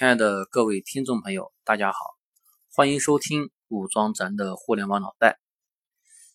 亲爱的各位听众朋友，大家好，欢迎收听武装咱的互联网脑袋。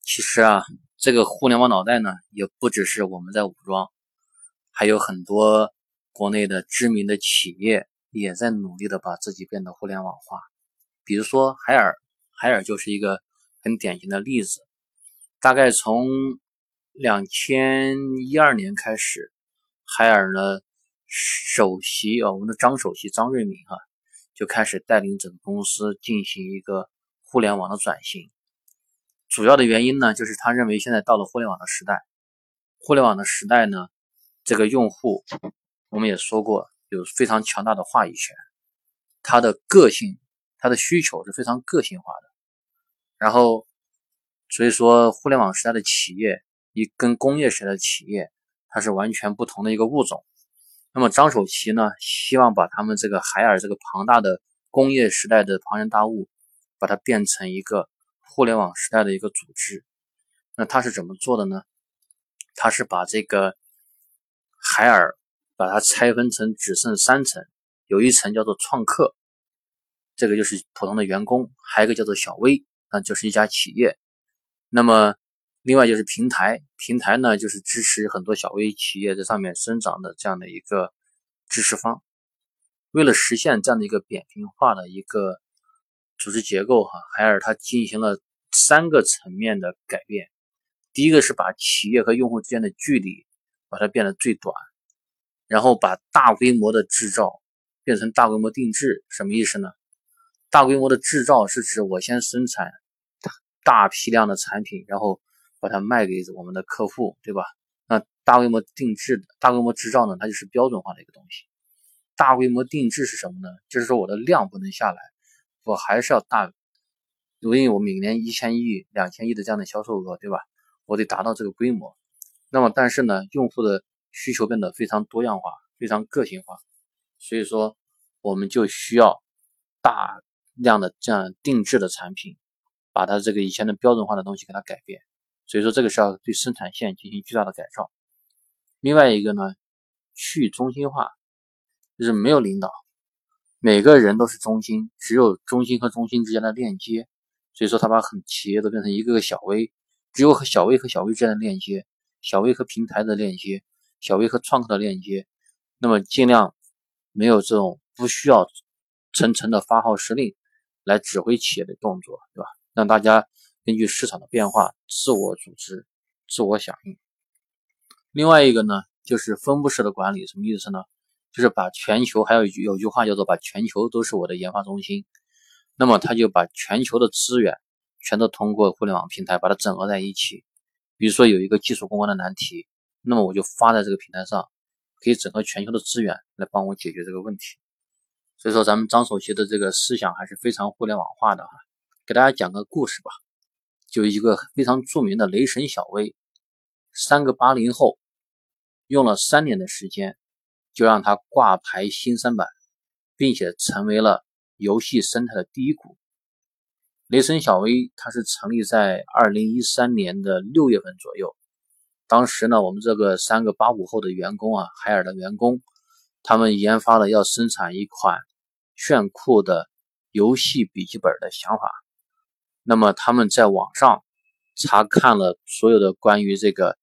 其实啊，这个互联网脑袋呢，也不只是我们在武装，还有很多国内的知名的企业也在努力的把自己变得互联网化。比如说海尔，海尔就是一个很典型的例子。大概从两千一二年开始，海尔呢。首席啊，我们的张首席张瑞敏哈就开始带领整个公司进行一个互联网的转型。主要的原因呢，就是他认为现在到了互联网的时代。互联网的时代呢，这个用户我们也说过有非常强大的话语权，他的个性、他的需求是非常个性化的。然后，所以说互联网时代的企业一跟工业时代的企业，它是完全不同的一个物种。那么张守奇呢，希望把他们这个海尔这个庞大的工业时代的庞然大物，把它变成一个互联网时代的一个组织。那他是怎么做的呢？他是把这个海尔把它拆分成只剩三层，有一层叫做创客，这个就是普通的员工；还有一个叫做小微，那就是一家企业。那么另外就是平台，平台呢就是支持很多小微企业在上面生长的这样的一个支持方。为了实现这样的一个扁平化的一个组织结构，哈，海尔它进行了三个层面的改变。第一个是把企业和用户之间的距离把它变得最短，然后把大规模的制造变成大规模定制。什么意思呢？大规模的制造是指我先生产大批量的产品，然后把它卖给我们的客户，对吧？那大规模定制、大规模制造呢？它就是标准化的一个东西。大规模定制是什么呢？就是说我的量不能下来，我还是要大，因为我每年一千亿、两千亿的这样的销售额，对吧？我得达到这个规模。那么，但是呢，用户的需求变得非常多样化、非常个性化，所以说我们就需要大量的这样定制的产品，把它这个以前的标准化的东西给它改变。所以说，这个是要对生产线进行巨大的改造。另外一个呢，去中心化，就是没有领导，每个人都是中心，只有中心和中心之间的链接。所以说，他把很企业都变成一个个小微，只有和小微和小微之间的链接，小微和平台的链接，小微和创客的链接。那么尽量没有这种不需要层层的发号施令来指挥企业的动作，对吧？让大家。根据市场的变化，自我组织、自我响应。另外一个呢，就是分布式的管理，什么意思呢？就是把全球，还有一句有句话叫做“把全球都是我的研发中心”。那么他就把全球的资源全都通过互联网平台把它整合在一起。比如说有一个技术攻关的难题，那么我就发在这个平台上，可以整合全球的资源来帮我解决这个问题。所以说，咱们张首席的这个思想还是非常互联网化的哈。给大家讲个故事吧。就一个非常著名的雷神小威，三个八零后用了三年的时间，就让他挂牌新三板，并且成为了游戏生态的第一股。雷神小威，它是成立在二零一三年的六月份左右。当时呢，我们这个三个八五后的员工啊，海尔的员工，他们研发了要生产一款炫酷的游戏笔记本的想法。那么他们在网上查看了所有的关于这个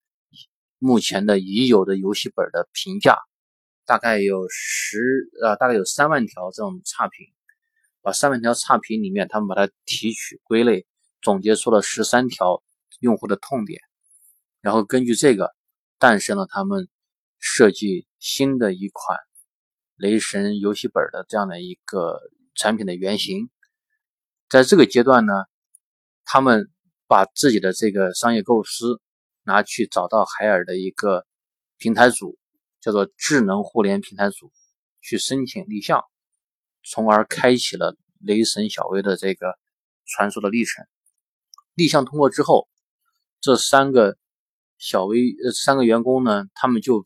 目前的已有的游戏本的评价，大概有十呃，大概有三万条这种差评，把三万条差评里面，他们把它提取归类，总结出了十三条用户的痛点，然后根据这个诞生了他们设计新的一款雷神游戏本的这样的一个产品的原型，在这个阶段呢。他们把自己的这个商业构思拿去找到海尔的一个平台组，叫做智能互联平台组，去申请立项，从而开启了雷神小微的这个传说的历程。立项通过之后，这三个小微呃三个员工呢，他们就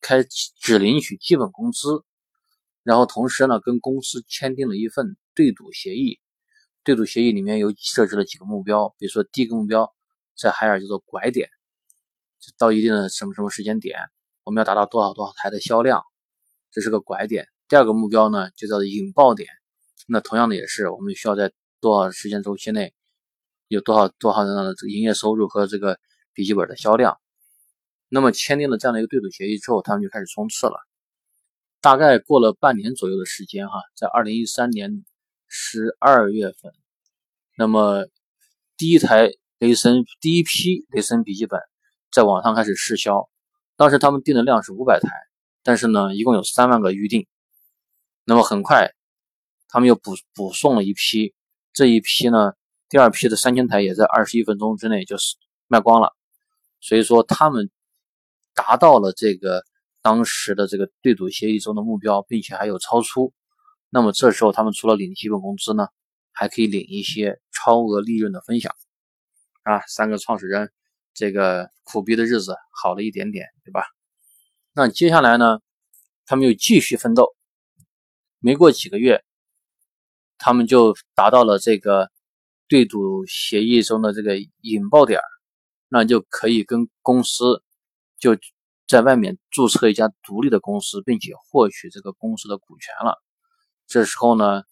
开只领取基本工资，然后同时呢，跟公司签订了一份对赌协议。对赌协议里面有设置了几个目标，比如说第一个目标在海尔叫做拐点，到一定的什么什么时间点，我们要达到多少多少台的销量，这是个拐点。第二个目标呢就叫做引爆点。那同样的也是，我们需要在多少时间周期内有多少多少的这个营业收入和这个笔记本的销量。那么签订了这样的一个对赌协议之后，他们就开始冲刺了。大概过了半年左右的时间，哈，在二零一三年十二月份，那么第一台雷神第一批雷神笔记本在网上开始试销。当时他们订的量是五百台，但是呢，一共有三万个预定。那么很快，他们又补补送了一批，这一批呢，第二批的三千台也在二十一分钟之内就是卖光了。所以说他们。达到了这个当时的这个对赌协议中的目标，并且还有超出。那么这时候他们除了领基本工资呢，还可以领一些超额利润的分享啊。三个创始人这个苦逼的日子好了一点点，对吧？那接下来呢，他们又继续奋斗。没过几个月，他们就达到了这个对赌协议中的这个引爆点那就可以跟公司。就在外面注册一家独立的公司，并且获取这个公司的股权了。这时候呢，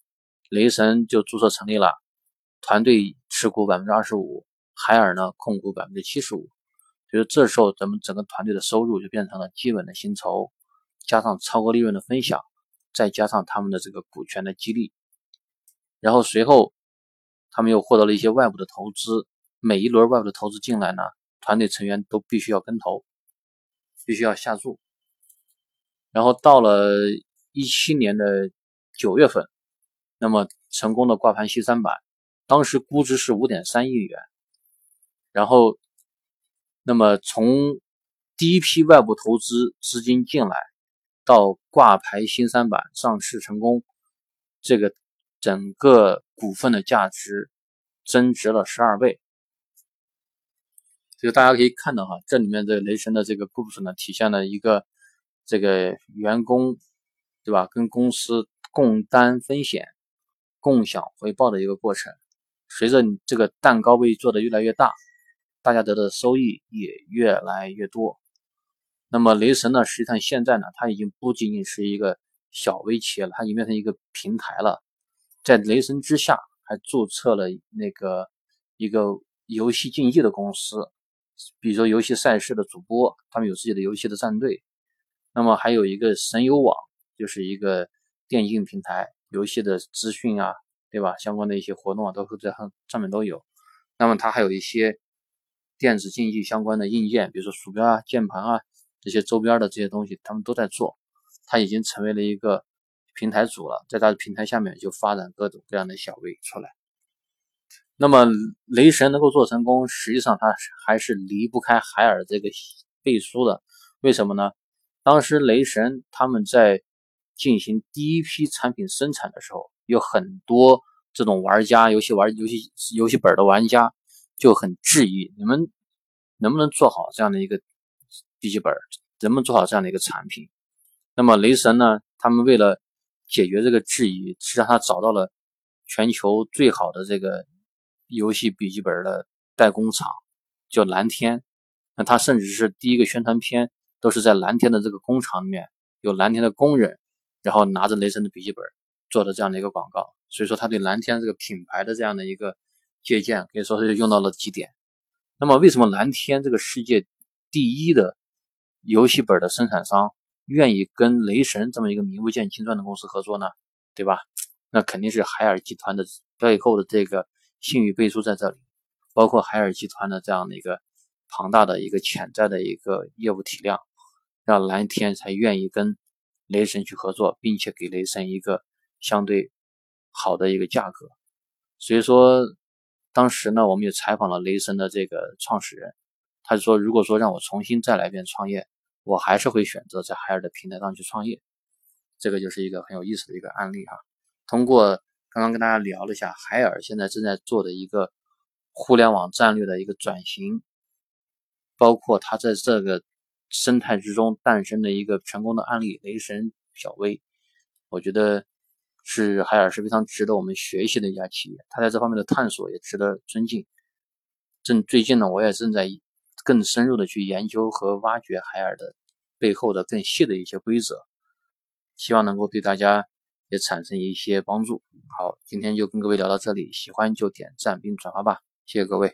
雷神就注册成立了，团队持股百分之二十五，海尔呢控股百分之七十五。就是这时候咱们整个团队的收入就变成了基本的薪酬，加上超额利润的分享，再加上他们的这个股权的激励。然后随后他们又获得了一些外部的投资，每一轮外部的投资进来呢，团队成员都必须要跟投。必须要下注，然后到了一七年的九月份，那么成功的挂牌新三板，当时估值是五点三亿元，然后，那么从第一批外部投资资金进来到挂牌新三板上市成功，这个整个股份的价值增值了十二倍。就大家可以看到哈，这里面的雷神的这个故事呢，体现了一个这个员工对吧，跟公司共担风险、共享回报的一个过程。随着你这个蛋糕被做的越来越大，大家得到的收益也越来越多。那么雷神呢，实际上现在呢，它已经不仅仅是一个小微企业了，它已经变成一个平台了。在雷神之下，还注册了那个一个游戏竞技的公司。比如说游戏赛事的主播，他们有自己的游戏的战队。那么还有一个神游网，就是一个电竞平台，游戏的资讯啊，对吧？相关的一些活动啊，都会在上上面都有。那么它还有一些电子竞技相关的硬件，比如说鼠标啊、键盘啊这些周边的这些东西，他们都在做。它已经成为了一个平台主了，在它的平台下面就发展各种各样的小微出来。那么雷神能够做成功，实际上它还是离不开海尔这个背书的。为什么呢？当时雷神他们在进行第一批产品生产的时候，有很多这种玩家、游戏玩游戏游戏本的玩家就很质疑：你们能不能做好这样的一个笔记本，能不能做好这样的一个产品？那么雷神呢？他们为了解决这个质疑，实际上他找到了全球最好的这个。游戏笔记本的代工厂叫蓝天，那他甚至是第一个宣传片都是在蓝天的这个工厂里面，有蓝天的工人，然后拿着雷神的笔记本做的这样的一个广告。所以说他对蓝天这个品牌的这样的一个借鉴，可以说是用到了极点。那么为什么蓝天这个世界第一的游戏本的生产商愿意跟雷神这么一个名不见经传的公司合作呢？对吧？那肯定是海尔集团的背后的这个。信誉背书在这里，包括海尔集团的这样的一个庞大的一个潜在的一个业务体量，让蓝天才愿意跟雷神去合作，并且给雷神一个相对好的一个价格。所以说，当时呢，我们也采访了雷神的这个创始人，他就说，如果说让我重新再来一遍创业，我还是会选择在海尔的平台上去创业。这个就是一个很有意思的一个案例哈，通过。刚刚跟大家聊了一下，海尔现在正在做的一个互联网战略的一个转型，包括它在这个生态之中诞生的一个成功的案例——雷神小微，我觉得是海尔是非常值得我们学习的一家企业。它在这方面的探索也值得尊敬。正最近呢，我也正在更深入的去研究和挖掘海尔的背后的更细的一些规则。希望能够对大家也产生一些帮助。好，今天就跟各位聊到这里，喜欢就点赞并转发吧，谢谢各位。